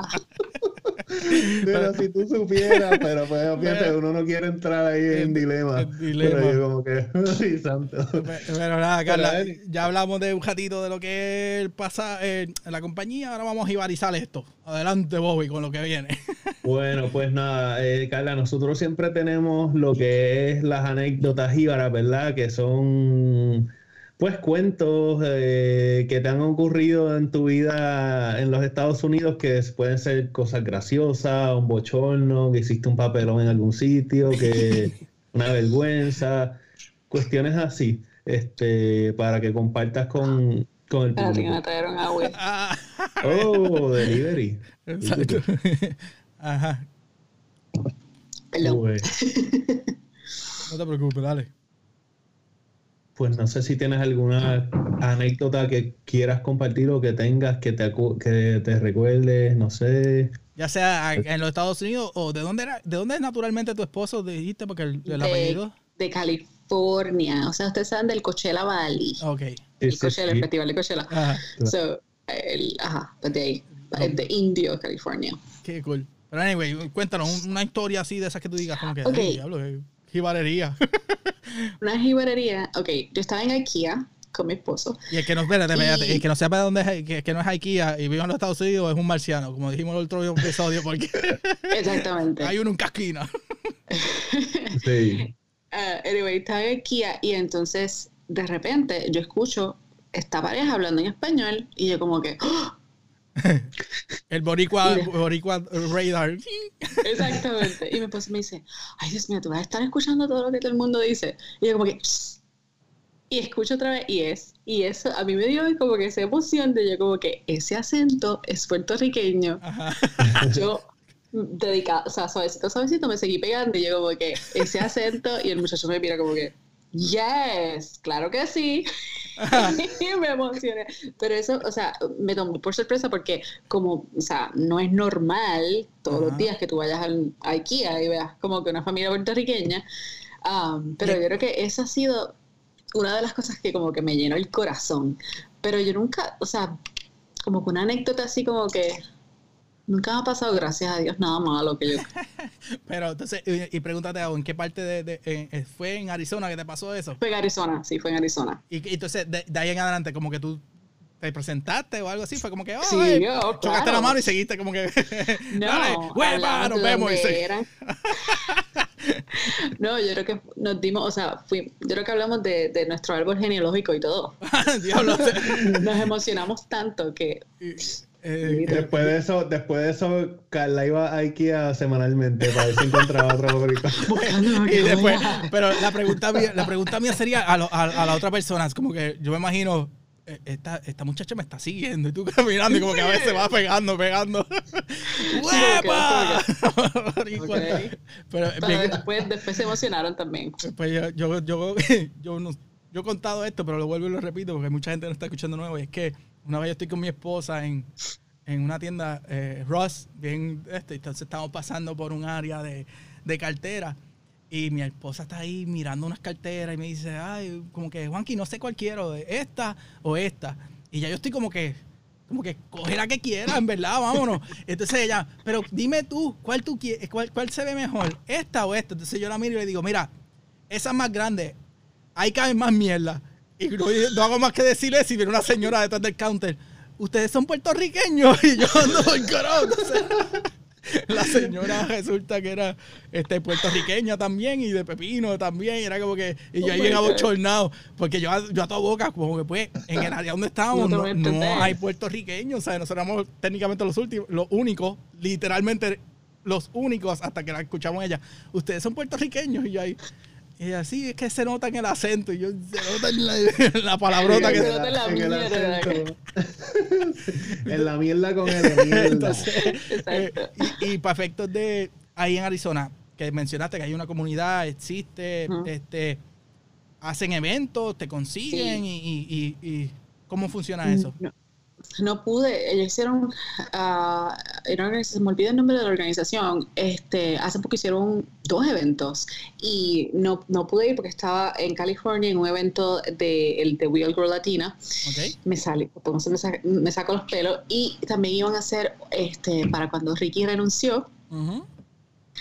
[SPEAKER 2] Pero si tú supieras, pero pues obviamente uno no quiere entrar ahí en, dilema. Pero yo como que, ay santo.
[SPEAKER 1] Pero, nada, Carla, ya hablamos de un ratito de lo que es pasa en la compañía, ahora vamos a ibarizar esto. Adelante, Bobby, con lo que viene.
[SPEAKER 2] Bueno, pues nada, eh, Carla, nosotros siempre tenemos lo que es las anécdotas íbaras, ¿verdad? Que son pues cuentos eh, que te han ocurrido en tu vida en los Estados Unidos que pueden ser cosas graciosas, un bochorno, que hiciste un papelón en algún sitio, que una vergüenza, cuestiones así, este, para que compartas con, con el
[SPEAKER 3] público. me trajeron agua.
[SPEAKER 2] oh, delivery.
[SPEAKER 1] Exacto. Ajá.
[SPEAKER 3] Perdón.
[SPEAKER 1] No te preocupes, dale.
[SPEAKER 2] Pues no sé si tienes alguna anécdota que quieras compartir o que tengas que te, que te recuerdes, no sé.
[SPEAKER 1] Ya sea en los Estados Unidos o de dónde era, de dónde es naturalmente tu esposo, dijiste, porque el, apellido.
[SPEAKER 3] De California. O sea, ustedes saben del Coachella Valley.
[SPEAKER 1] Ok.
[SPEAKER 3] El Coachella, el festival de Coachella. Ajá. So, el, ajá, de ahí. De Indio, California.
[SPEAKER 1] Qué cool. Pero anyway, cuéntanos una historia así de esas que tú digas, como que, okay. diablo, jibarería.
[SPEAKER 3] una jibarería. Ok, yo estaba en IKEA con mi esposo.
[SPEAKER 1] Y el que no, espérate, espérate, el que no sepa de dónde es, que, que, no es IKEA y vive en los Estados Unidos es un marciano, como dijimos en el otro episodio, porque
[SPEAKER 3] Exactamente.
[SPEAKER 1] hay uno en casquina.
[SPEAKER 2] sí.
[SPEAKER 3] Uh, anyway, estaba en IKEA y entonces de repente yo escucho esta pareja hablando en español y yo como que ¡Oh!
[SPEAKER 1] el boricua, boricua radar.
[SPEAKER 3] Exactamente. Y mi esposo me dice, ay Dios mío, tú vas a estar escuchando todo lo que todo el mundo dice. Y yo como que, y escucho otra vez y es, y eso a mí me dio como que esa emoción de yo como que ese acento es puertorriqueño. Yo dedicado, o sea, suavecito, suavecito me seguí pegando y yo como que ese acento y el muchacho me mira como que, yes, claro que sí. me emocioné. Pero eso, o sea, me tomó por sorpresa porque como, o sea, no es normal todos los días que tú vayas al, a IKEA y veas como que una familia puertorriqueña. Um, pero yo creo que esa ha sido una de las cosas que como que me llenó el corazón. Pero yo nunca, o sea, como que una anécdota así como que Nunca me ha pasado, gracias a Dios, nada malo que yo.
[SPEAKER 1] Pero entonces, y, pregúntate, ¿en qué parte de, eh, fue en Arizona que te pasó eso?
[SPEAKER 3] Fue en Arizona, sí, fue en Arizona.
[SPEAKER 1] Y, entonces, de, ahí en adelante, como que tú te presentaste o algo así, fue como que, oh,
[SPEAKER 3] sí, yo,
[SPEAKER 1] chocaste la mano y seguiste como que, no, dale, nos vemos.
[SPEAKER 3] no, yo creo que nos dimos, o sea, fui, yo creo que hablamos de, de nuestro árbol genealógico y todo. Diablo. nos emocionamos tanto que...
[SPEAKER 2] Eh, después de eso, después de eso, Carla iba a IKEA semanalmente para ver si encontraba otro
[SPEAKER 1] y después, pero la pregunta mía, la pregunta mía sería a, a, la otra persona, es como que yo me imagino, eh, esta, esta muchacha me está siguiendo y tú caminando y como que a veces va pegando, pegando. ¡Huepa!
[SPEAKER 3] Pero, después, después se emocionaron también.
[SPEAKER 1] Pues yo, yo, yo, yo, no, yo he contado esto, pero lo vuelvo y lo repito porque mucha gente no está escuchando nuevo y es que una vez yo estoy con mi esposa en, una tienda eh, Ross, bien, este, entonces estamos pasando por un área de, cartera y mi esposa está ahí mirando unas carteras y me dice, ay, como que, Juanqui, no sé cuál quiero, esta o esta. Y ya yo estoy como que, como que, coge la que quiera, en verdad, vámonos. Entonces ella, pero dime tú, ¿cuál tú cuál, cuál se ve mejor, esta o esta? Entonces yo la miro y le digo, mira, esa es más grande, ahí cabe más mierda. Y no, hago más que decirle si viene una señora detrás del counter. Ustedes son puertorriqueños y yo ando por carajo. la señora resulta que era este, puertorriqueña también y de pepino también. Y era como que. Y yo ahí bien abochornado. Porque yo, yo a toda boca, como que pues, en el área donde estábamos no, hay puertorriqueños. O sea, nosotros éramos técnicamente los últimos, los únicos, literalmente los únicos hasta que la escuchamos ella. Ustedes son puertorriqueños y yo ahí. Y así es que se nota en el acento. Y yo, se nota en la, la palabrota que
[SPEAKER 3] se nota en la mierda.
[SPEAKER 2] en la mierda con el mierda.
[SPEAKER 1] Eh, y, para efectos de ahí en Arizona, que mencionaste que hay una comunidad, existe, este hacen eventos, te consiguen y, y, y, ¿cómo funciona eso?
[SPEAKER 3] no pude, ellos hicieron, uh, se me olvida el nombre de la organización, este, hace poco hicieron dos eventos y no, no pude ir porque estaba en California en un evento de, el de Wheel Girl Latina. Me sale, entonces me, saco, me saco los pelos y también iban a hacer, este, para cuando Ricky renunció,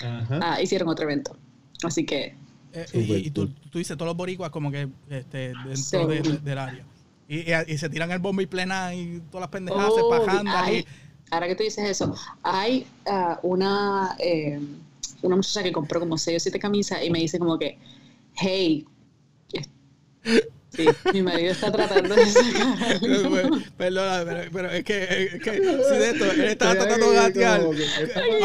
[SPEAKER 3] ah, hicieron otro evento. Así que...
[SPEAKER 1] Eh, y, tú, tú, dices todos los boricuas como que este, dentro del área. Y, y, se tiran el bombo y plena y todas las pendejadas, oh,
[SPEAKER 3] Ahora que tú dices eso, hay uh, una, eh, una muchacha que compró como 6 o 7 camisas y me dice como que, hey, Sí, mi marido está tratando de sacar.
[SPEAKER 1] Perdona, pero, pero, es, que, es que si de esto, él estaba tratando de gatear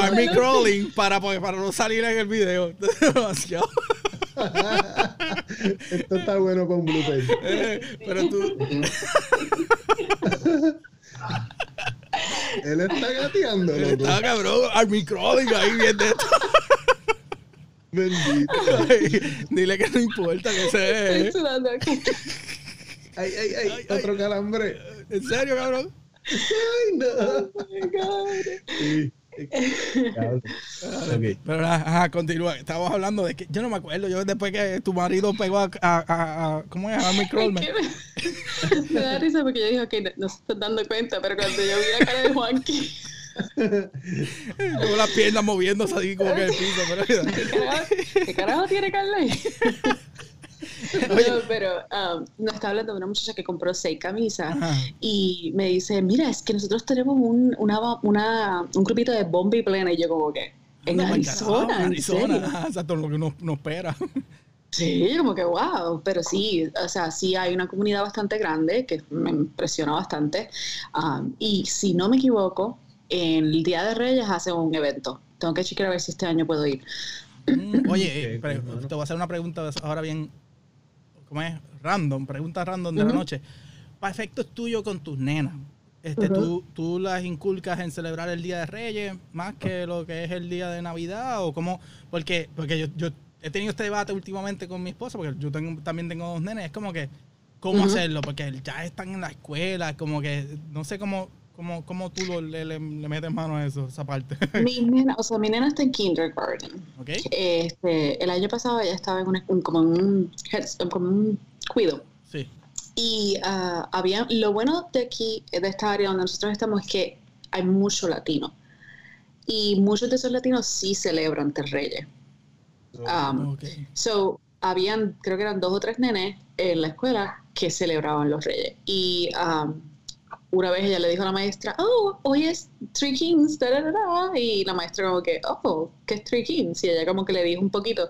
[SPEAKER 1] Army Crawling para, para no salir en el video. Demasiado.
[SPEAKER 2] Esto está bueno con blooper.
[SPEAKER 1] Eh, pero tú.
[SPEAKER 2] Él está gateando, loco.
[SPEAKER 1] Está cabrón, Army Crawling ahí viendo esto.
[SPEAKER 2] Bendito.
[SPEAKER 1] dile que no importa que se.
[SPEAKER 3] Estoy sudando aquí.
[SPEAKER 2] Ay, ay, ay, otro calambre.
[SPEAKER 1] ¿En serio, cabrón?
[SPEAKER 2] Ay, no.
[SPEAKER 3] Oh my God.
[SPEAKER 2] Sí. Okay.
[SPEAKER 1] Pero ajá, continúa. Estábamos hablando de que yo no me acuerdo. Yo después que tu marido pegó a, a, a, a ¿cómo es? A Army Crawlman.
[SPEAKER 3] Me da risa porque yo dije, ok, no, no se están dando cuenta, pero cuando yo vi la cara de Juanqui,
[SPEAKER 1] Con las piernas moviéndose así como que el piso. Pero,
[SPEAKER 3] ¿qué carajo, qué carajo tiene Carla ahí? No, pero um, nos está hablando de una muchacha que compró seis camisas
[SPEAKER 1] Ajá.
[SPEAKER 3] y me dice, mira, es que nosotros tenemos un, una, una, un grupito de bomba y plena y yo como que, en Arizona, ¿en
[SPEAKER 1] Arizona.
[SPEAKER 3] serio?
[SPEAKER 1] Ajá, exacto, lo que uno, uno espera.
[SPEAKER 3] Sí, como que wow, pero sí, o sea, sí hay una comunidad bastante grande que me impresiona bastante. Um, y si no me equivoco, en el Día de Reyes hacen un evento. Tengo que chequear a ver si este año puedo ir.
[SPEAKER 1] Mm, Oye, eh, te voy a hacer una pregunta ahora bien, ¿cómo es? Random, pregunta random de la noche. Para efectos tuyos con tus nenas, este. ¿tú, ¿tú las inculcas en celebrar el Día de Reyes más que lo que es el Día de Navidad? o cómo? Porque, porque yo, yo he tenido este debate últimamente con mi esposa, porque yo tengo, también tengo dos nenes, es como que, ¿cómo hacerlo? Porque ya están en la escuela, como que, no sé cómo, cómo, cómo tú lo- le, le- le metes mano a eso, esa parte.
[SPEAKER 3] Mi nena, o sea, mi nena está en kindergarten.
[SPEAKER 1] ¿Ok?
[SPEAKER 3] Este, el año pasado ella estaba en un, como en un, como un cuido.
[SPEAKER 1] Sí.
[SPEAKER 3] Y ah, había, lo bueno de aquí, de esta área donde nosotros estamos, es que hay mucho latino. Y muchos de esos latinos sí celebran Ter Reyes. Um,
[SPEAKER 1] Ok.
[SPEAKER 3] So, habían, creo que eran dos o tres nenes en la escuela que celebraban los reyes. Y um, una vez ella le dijo a la maestra, oh, hoy es Three Kings, da, da, da, da". y la maestra como que, oh, ¿qué es Three Kings? Y ella como que le dijo un poquito.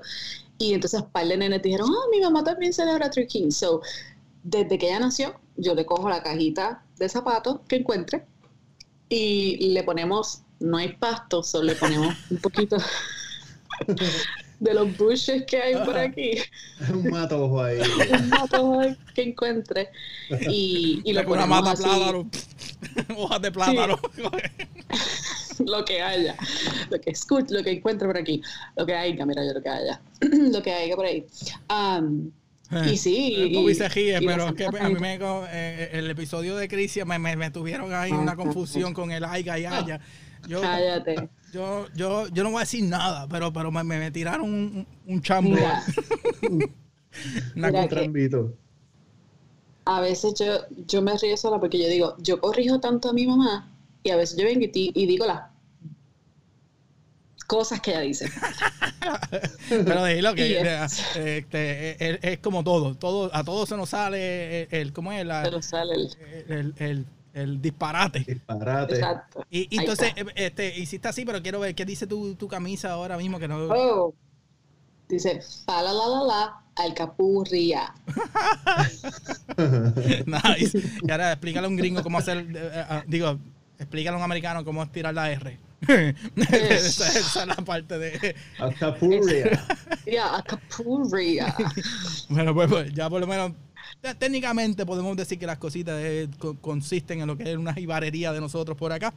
[SPEAKER 3] Y entonces un par de nenes dijeron, oh, mi mamá también celebra Three Kings. So, desde que ella nació, yo le cojo la cajita de zapatos que encuentre y le ponemos, no hay pasto, solo le ponemos un poquito de los bushes que hay por
[SPEAKER 1] Ajá.
[SPEAKER 3] aquí,
[SPEAKER 2] Un matojo ahí.
[SPEAKER 3] un mato que encuentre y, y lo
[SPEAKER 1] Saca una
[SPEAKER 3] ponemos
[SPEAKER 1] mata
[SPEAKER 3] así,
[SPEAKER 1] plátano, hojas de plátano.
[SPEAKER 3] lo que haya, lo que escuche, lo que encuentre por aquí, lo que haya, mira yo lo que haya, lo que haya por ahí. Um, y sí, y,
[SPEAKER 1] Bobby se ríe,
[SPEAKER 3] y
[SPEAKER 1] pero es que a mí me, eh, el episodio de Crisia me, me, me tuvieron ahí una confusión con el Aiga y Aya. Yo,
[SPEAKER 3] Cállate.
[SPEAKER 1] yo, yo, yo no voy a decir nada, pero, pero me, me, me tiraron un, un- un chambo.
[SPEAKER 3] Mira,
[SPEAKER 1] Una
[SPEAKER 3] mira
[SPEAKER 2] Un
[SPEAKER 3] que-
[SPEAKER 2] trambito.
[SPEAKER 3] a veces yo, yo me río sola porque yo digo, yo corrijo tanto a mi mamá y a veces yo vengo y, digo las cosas que ella dice.
[SPEAKER 1] Pero dilo que eh,
[SPEAKER 3] es-
[SPEAKER 1] este, es, es como todo, todo, a todos se nos sale el, el- ¿cómo es? La-
[SPEAKER 3] Pero sale el...
[SPEAKER 1] el, el, el disparate.
[SPEAKER 2] Disparate.
[SPEAKER 3] Exacto.
[SPEAKER 1] Y, entonces,
[SPEAKER 3] está.
[SPEAKER 1] eh, este, hiciste así, pero quiero ver qué dice tu, tu camisa ahora mismo que no.
[SPEAKER 3] Oh. Dice, pala la la la, alcapurria.
[SPEAKER 1] Nice. Y ahora explícale a un gringo cómo hacer, eh, eh, digo, explícale a un americano cómo es tirar la R. esa, esa es la parte de...
[SPEAKER 2] Alcapuria.
[SPEAKER 3] Ya, alcapurria.
[SPEAKER 1] Bueno, pues, pues, ya por lo menos, técnicamente podemos decir que las cositas eh, co- consisten en lo que es una jibarería de nosotros por acá.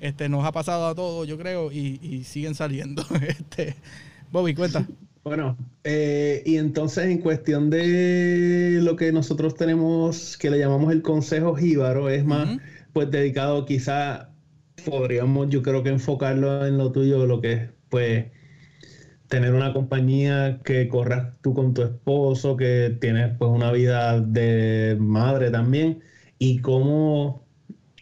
[SPEAKER 1] Este, nos ha pasado a todos, yo creo, y, y siguen saliendo. Este, Bobby, cuenta.
[SPEAKER 2] Bueno, eh, y entonces en cuestión de lo que nosotros tenemos, que le llamamos el Consejo Jíbaro, es más, pues dedicado quizá, podríamos yo creo que enfocarlo en lo tuyo, lo que es, pues, tener una compañía que corras tú con tu esposo, que tienes pues una vida de madre también, y cómo,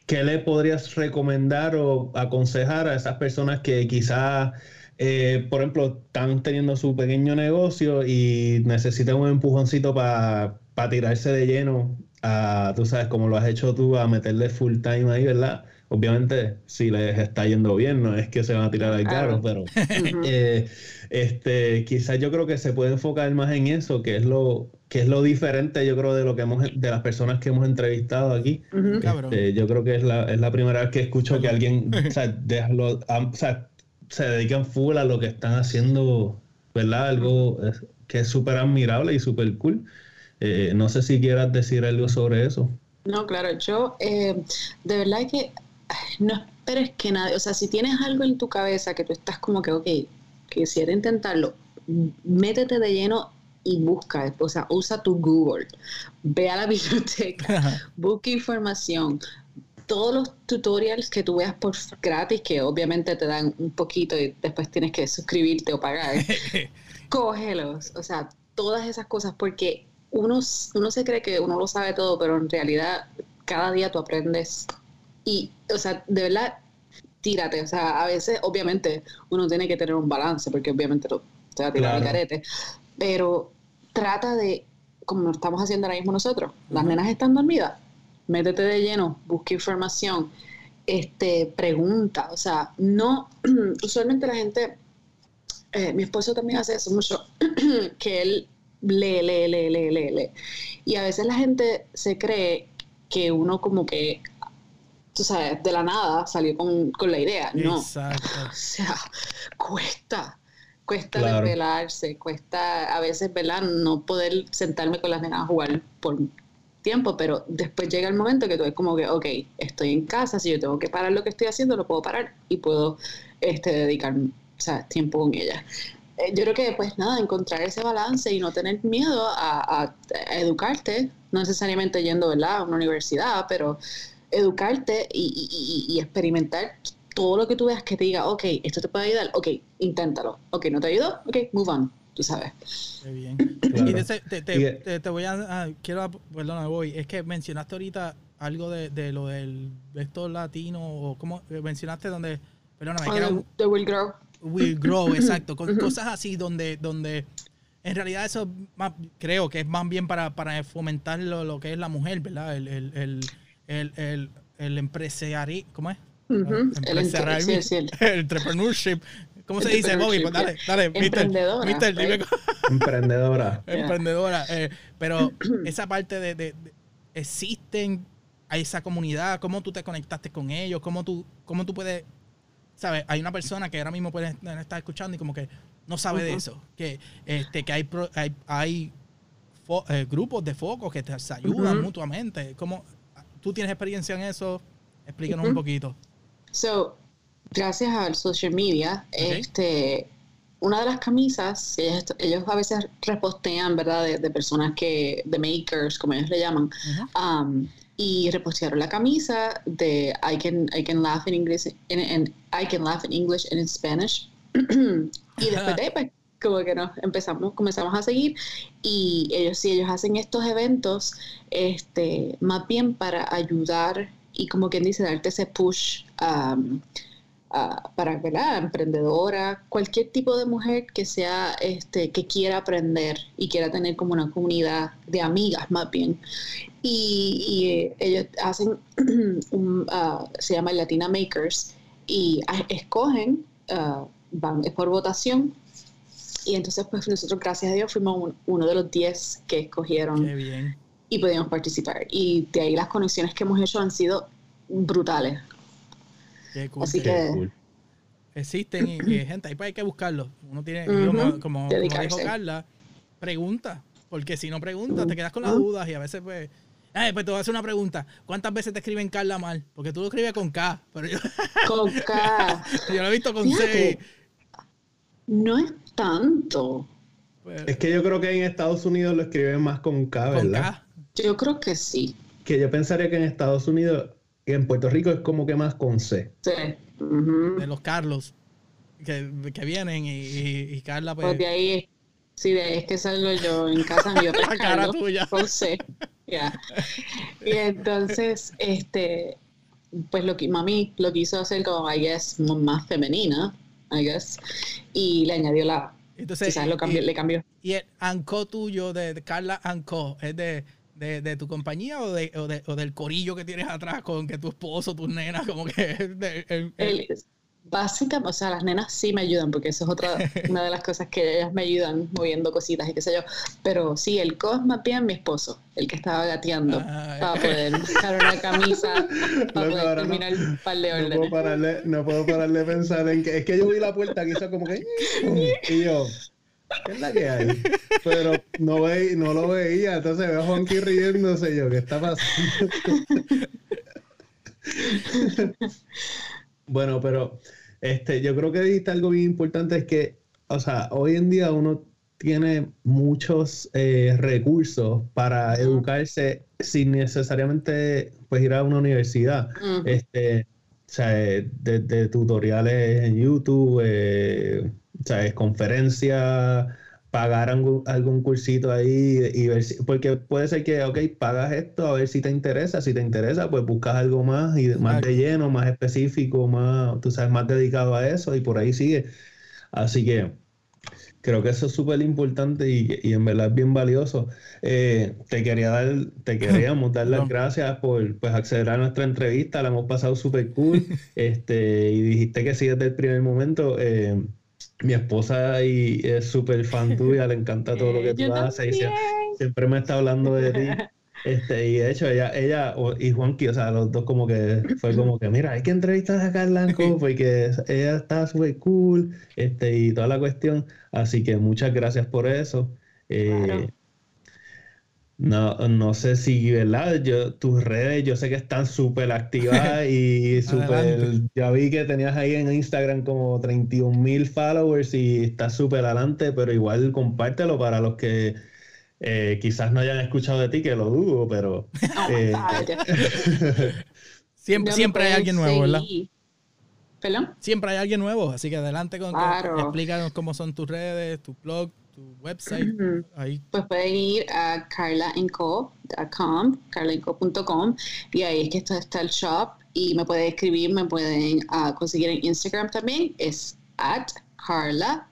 [SPEAKER 2] ¿qué le podrías recomendar o aconsejar a esas personas que quizás, eh, por ejemplo, están teniendo su pequeño negocio y necesitan un empujoncito para tirarse de lleno a, tú sabes, como lo has hecho tú, a meterle full time ahí, ¿verdad? Obviamente, si les está yendo bien, no es que se van a tirar al carro,
[SPEAKER 3] Claro.
[SPEAKER 2] pero eh, este, quizás yo creo que se puede enfocar más en eso, que es lo, que es lo diferente, yo creo, de lo que hemos, de las personas que hemos entrevistado aquí. Este, yo creo que es la, es la primera vez que escucho que alguien o sea, déjalo- am- o sea, se dedican full a lo que están haciendo, ¿verdad? Algo es- que es súper admirable y súper cool. Eh, no sé si quieras decir algo sobre eso.
[SPEAKER 3] No, claro, yo eh, de verdad que no esperes que nadie, o sea, si tienes algo en tu cabeza que tú estás como que, ok, quisiera intentarlo, métete de lleno y busca, o sea, usa tu Google, ve a la biblioteca, busca información, todos los tutorials que tú veas por gratis, que obviamente te dan un poquito y después tienes que suscribirte o pagar, cógelos, o sea, todas esas cosas, porque uno, uno se cree que uno lo sabe todo, pero en realidad cada día tú aprendes y, o sea, de verdad, tírate, o sea, a veces, obviamente, uno tiene que tener un balance, porque obviamente lo, te va a tirar el carete, pero trata de, como estamos haciendo ahora mismo nosotros, las nenas están dormidas, métete de lleno, busca información, este, pregunta, o sea, no, usualmente la gente, eh, mi esposo también hace eso mucho, que él lee, lee, lee, lee, lee, lee. Y a veces la gente se cree que uno como que, tú sabes, de la nada salió con, la idea. No. Exacto. O sea, cuesta. Cuesta desvelarse, cuesta a veces, ¿verdad? No poder sentarme con las nenas a jugar por tiempo, pero después llega el momento que tú es como que, ok, estoy en casa, si yo tengo que parar lo que estoy haciendo, lo puedo parar y puedo este, dedicar tiempo con ella. Eh, yo creo que pues nada, encontrar ese balance y no tener miedo a, educarte, no necesariamente yendo ¿verdad? a una universidad, pero educarte y, experimentar todo lo que tú veas que te diga, ok, esto te puede ayudar, ok, inténtalo, ok, no te ayudó, ok, move on, tú sabes.
[SPEAKER 1] Qué bien. Y te, te, voy a, ah, quiero, perdona, voy, es que mencionaste ahorita algo de, de lo del de estos latinos, o cómo mencionaste donde, perdóname,
[SPEAKER 3] oh, era, the Will Grow
[SPEAKER 1] will grow, exacto. Con cosas así donde, donde en realidad eso creo que es más bien para, para fomentar lo, que es la mujer, ¿verdad? El, el, el, el, el empresarial, ¿cómo es?
[SPEAKER 3] el,
[SPEAKER 1] entrepreneurship. ¿Cómo se dice, Bobby? Pues dale, dale,
[SPEAKER 3] Emprendedora.
[SPEAKER 1] Mister,
[SPEAKER 2] Emprendedora.
[SPEAKER 1] Emprendedora. Eh, pero esa parte de, de, existen a esa comunidad, cómo tú te conectaste con ellos, cómo tú, cómo tú puedes ¿sabes? Hay una persona que ahora mismo puede estar escuchando y como que no sabe de eso. Que, este, que hay, hay, hay eh, grupos de focos que te ayudan mutuamente. ¿Cómo, ¿Tú tienes experiencia en eso? Explícanos un poquito.
[SPEAKER 3] So, gracias al social media, este, una de las camisas, ellos, a veces repostean, ¿verdad? De, personas que, de makers, como ellos le llaman, y repostearon la camisa de I can, I can laugh in English and I can laugh in English and in Spanish. y después de pues, como que nos empezamos, comenzamos a seguir y ellos sí, ellos hacen estos eventos este, más bien para ayudar y como quien dice, darte ese push um, para la emprendedora, cualquier tipo de mujer que sea, este, que quiera aprender y quiera tener como una comunidad de amigas más bien. Y, eh, ellos hacen, un, uh, se llama Latina Makers, y escogen, uh, van, es por votación, y entonces pues nosotros gracias a Dios fuimos uno de los 10 que escogieron y pudimos participar. Y de ahí las conexiones que hemos hecho han sido brutales. Así que...
[SPEAKER 1] Existen y, gente, ahí pues hay que buscarlo. Uno tiene, como, como, dijo Carla, pregunta. Porque si no preguntas, te quedas con las dudas y a veces pues... Eh, pues te voy a hacer una pregunta. ¿Cuántas veces te escriben Carla mal? Porque tú lo escribes con K. Pero yo...
[SPEAKER 3] Con K.
[SPEAKER 1] yo lo he visto con C.
[SPEAKER 3] No es tanto.
[SPEAKER 2] Es que yo creo que en Estados Unidos lo escriben más con K, ¿verdad? Con K.
[SPEAKER 3] Yo creo que sí.
[SPEAKER 2] Que yo pensaría que en Estados Unidos en Puerto Rico es como que más con C.
[SPEAKER 3] Sí.
[SPEAKER 1] De los Carlos que, que vienen y, y, Carla
[SPEAKER 3] pues... pues... de ahí, sí, de ahí es que salgo yo en casa mío. La cara tuya. Con C. Ya. Y entonces, este, pues lo que mami lo quiso hacer como, I guess, más femenina, I guess, y le añadió la... Entonces, lo cambió, le cambió.
[SPEAKER 1] Y el anco tuyo de Carla Anco es de de, de tu compañía o, de, o, de, o, del corillo que tienes atrás con que tu esposo, tus nenas, como que...
[SPEAKER 3] básicamente, o sea, las nenas sí me ayudan porque eso es otra, una de las cosas que ellas me ayudan moviendo cositas y qué sé yo. Pero sí, el co es más bien mi esposo, el que estaba gateando ah, para poder buscar una camisa, para poder terminar el par de órdenes.
[SPEAKER 2] No puedo, pararle, no puedo pararle de pensar en que es que yo vi la puerta que hizo como que... Y yo... ¿Qué es la que hay? Pero no, ve, no lo veía, entonces veo a Honky riéndose yo, ¿qué está pasando? bueno, pero este, yo creo que dijiste algo bien importante, es que o sea, hoy en día uno tiene muchos eh, recursos para educarse sin necesariamente pues ir a una universidad. Este, o sea, desde tutoriales en YouTube, eh, o sea, conferencias, pagar algún, cursito ahí y ver si, porque puede ser que, ok, pagas esto a ver si te interesa, si te interesa, pues buscas algo más y más de lleno, más específico, más, tú sabes, más dedicado a eso y por ahí sigue. Así que creo que eso es súper importante y, y, en verdad es bien valioso. Eh, te quería dar, te queríamos dar las gracias por pues, acceder a nuestra entrevista, la hemos pasado súper cool, este, y dijiste que sí desde el primer momento. Eh, mi esposa y es súper fan tuya, le encanta todo lo que tú haces y siempre, me está hablando de ti. Este, y de hecho, ella, ella y Juanqui, o sea, los dos como que fue como que, mira, hay que entrevistar a Carla porque ella está súper cool, este, y toda la cuestión. Así que muchas gracias por eso. Eh, no, no sé si, ¿verdad? Yo, tus redes, yo sé que están súper activas y súper. Ya vi que tenías ahí en Instagram como 31 mil followers y estás súper adelante, pero igual compártelo para los que eh, quizás no hayan escuchado de ti, que lo dudo, pero. Eh,
[SPEAKER 1] siempre, siempre hay alguien nuevo, ¿verdad? ¿Perdón? Siempre hay alguien nuevo, así que adelante con explícanos cómo son tus redes, tu blog tu website. ahí.
[SPEAKER 3] Pues pueden ir a carlainco.com, carlainco.com, y ahí es que está, está el shop. Y me pueden escribir, me pueden uh, conseguir en Instagram también, es at carla.en.co.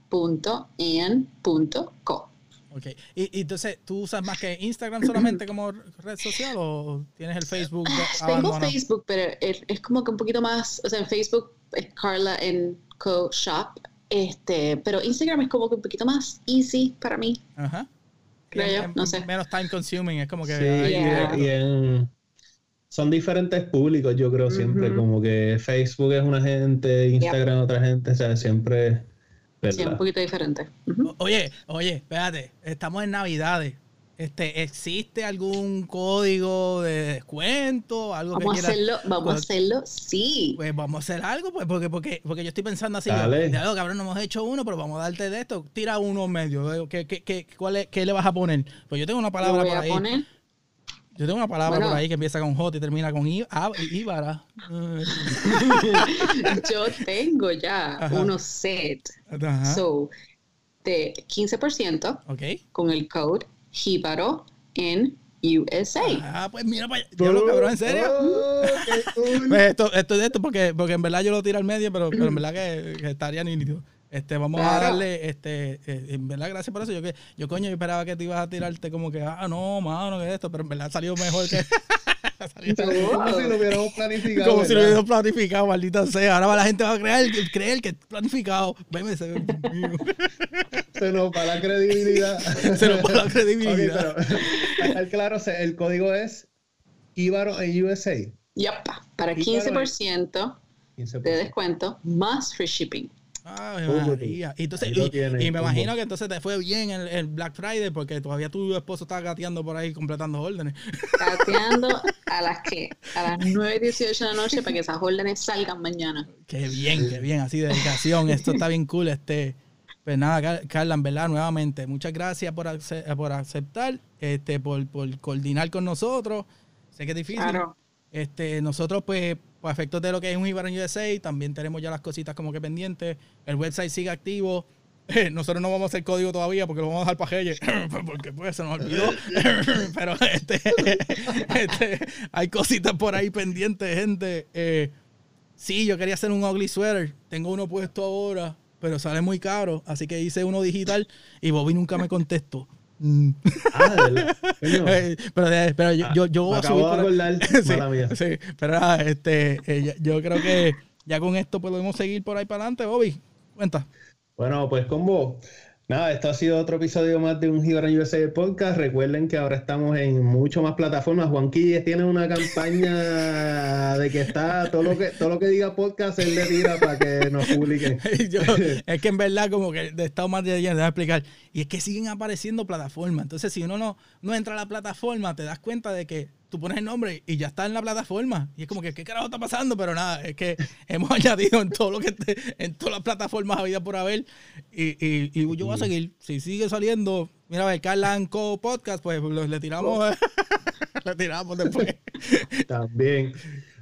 [SPEAKER 1] Ok, y, entonces, ¿tú usas más que Instagram solamente como red social o tienes el Facebook?
[SPEAKER 3] Tengo Facebook, pero es, es, como que un poquito más, o sea, en Facebook es Carla en Co Shop este, pero Instagram es como que un poquito más easy para mí. Ajá. Creo yo, no sé.
[SPEAKER 1] Menos time consuming, es como que...
[SPEAKER 2] Sí, son diferentes públicos, yo creo, siempre. Como que Facebook es una gente, Instagram otra gente, o sea, siempre...
[SPEAKER 3] Sí, un poquito diferente.
[SPEAKER 1] Oye, oye, espérate, estamos en Navidades. Este, ¿Existe algún código de descuento? Algo
[SPEAKER 3] vamos a hacerlo, vamos a hacerlo, sí.
[SPEAKER 1] Pues vamos a hacer algo, pues, porque, porque, porque yo estoy pensando así, yo, cabrón, no hemos hecho uno, pero vamos a darte de esto, tira uno medio. ¿Qué, qué, qué, cuál ¿Qué le vas a poner? Pues yo tengo una palabra por ahí. Poner? Yo tengo una palabra por ahí que empieza con J y termina con Íbara.
[SPEAKER 3] yo tengo ya unos set. So, de 15% okay. con el code Jíbaro en USA.
[SPEAKER 1] Ah, pues mira, yo lo cabrón, en serio. Oh, pues esto, esto es esto porque, porque en verdad yo lo tiro al medio, pero, pero en verdad que, estaría nítido. Este, vamos a darle, este, eh, en verdad, gracias por eso. Yo que, yo coño, yo esperaba que te ibas a tirarte como que, ah, no, mano, que esto, pero en verdad salió mejor que.
[SPEAKER 2] como si lo hubiéramos planificado.
[SPEAKER 1] Como si lo hubiéramos planificado, maldita sea. Ahora la gente va a creer, creer que es planificado. Veme, se,
[SPEAKER 2] se nos va la credibilidad.
[SPEAKER 1] se nos va la credibilidad.
[SPEAKER 2] Okay, claro, el código es Ibaro en USA.
[SPEAKER 3] Yep, para 15%, 15%, de descuento más free shipping.
[SPEAKER 1] Ay, María. Y, entonces, y, me imagino que entonces te fue bien el, el, Black Friday porque todavía tu esposo estaba gateando por ahí completando órdenes.
[SPEAKER 3] Gateando a las que a las 9 18 de la noche para que esas órdenes salgan mañana.
[SPEAKER 1] Qué bien, qué bien, así dedicación. Esto está bien cool. Este, pues nada, Carla, en verdad, nuevamente, muchas gracias por, por aceptar, este, por, por coordinar con nosotros. Sé que es difícil. Claro. Este, nosotros, pues, por efectos de lo que es un Ibaran USA, también tenemos ya las cositas como que pendientes. El website sigue activo. nosotros no vamos a hacer código todavía porque lo vamos a dejar para porque pues se nos olvidó. Pero este, este, hay cositas por ahí pendientes, gente. Eh, sí, yo quería hacer un ugly sweater. Tengo uno puesto ahora, pero sale muy caro. Así que hice uno digital y Bobby nunca me contestó. Mm. Ah, eh, pero, pero yo, yo, yo voy a subir. sí, sí, pero este, eh, yo creo que ya con esto podemos seguir por ahí para adelante, Bobby. Cuenta.
[SPEAKER 2] Bueno, pues con vos. Nada, esto ha sido otro episodio más de un Gibran USA Podcast. Recuerden que ahora estamos en mucho más plataformas. Juan Quilles tiene una campaña de que está todo lo que todo lo que diga podcast él le tira para que nos publiquen.
[SPEAKER 1] es que en verdad como que he estado más de allá, a explicar. Y es que siguen apareciendo plataformas. Entonces, si uno no, no entra a la plataforma, te das cuenta de que tú pones el nombre y ya está en la plataforma. Y es como que, ¿qué carajo está pasando? Pero nada, es que hemos añadido en todo lo que en todas las plataformas había por haber. Y, y, yo voy a seguir. Si sigue saliendo, mira, ver, Carlanco Podcast, pues le tiramos, le tiramos después.
[SPEAKER 2] También.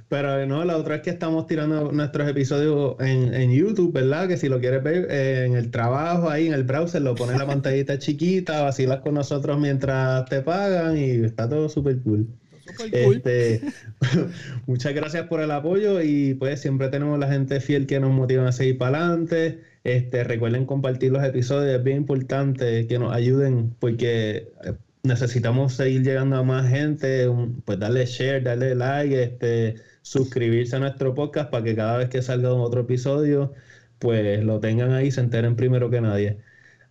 [SPEAKER 2] Pero no, la otra es que estamos tirando nuestros episodios en, YouTube, ¿verdad? Que si lo quieres ver eh, en el trabajo, ahí en el browser, lo pones la pantallita chiquita, vacilas con nosotros mientras te pagan y está todo súper cool. Este, muchas gracias por el apoyo y pues siempre tenemos la gente fiel que nos motiva a seguir para adelante. Este, recuerden compartir los episodios, es bien importante que nos ayuden porque eh, necesitamos seguir llegando a más gente, pues darle share, darle like, este suscribirse a nuestro podcast para que cada vez que salga otro episodio, pues lo tengan ahí, se enteren primero que nadie.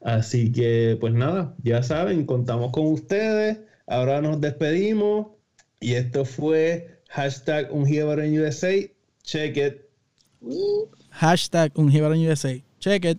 [SPEAKER 2] Así que, pues nada, ya saben, contamos con ustedes. Ahora nos despedimos. Y esto fue hashtag un USA. Check it.
[SPEAKER 1] Hashtag un USA. Check it.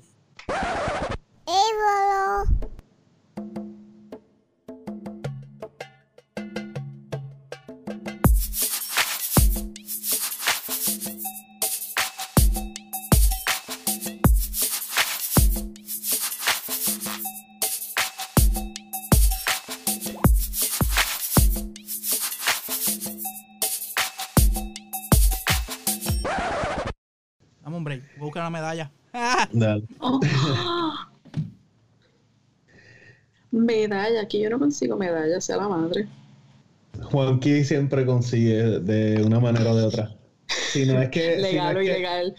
[SPEAKER 3] Medalla, aquí yo no consigo medalla, sea la madre.
[SPEAKER 2] Juanqui siempre consigue de una manera o de otra. Si no es que.
[SPEAKER 3] Legal o ilegal.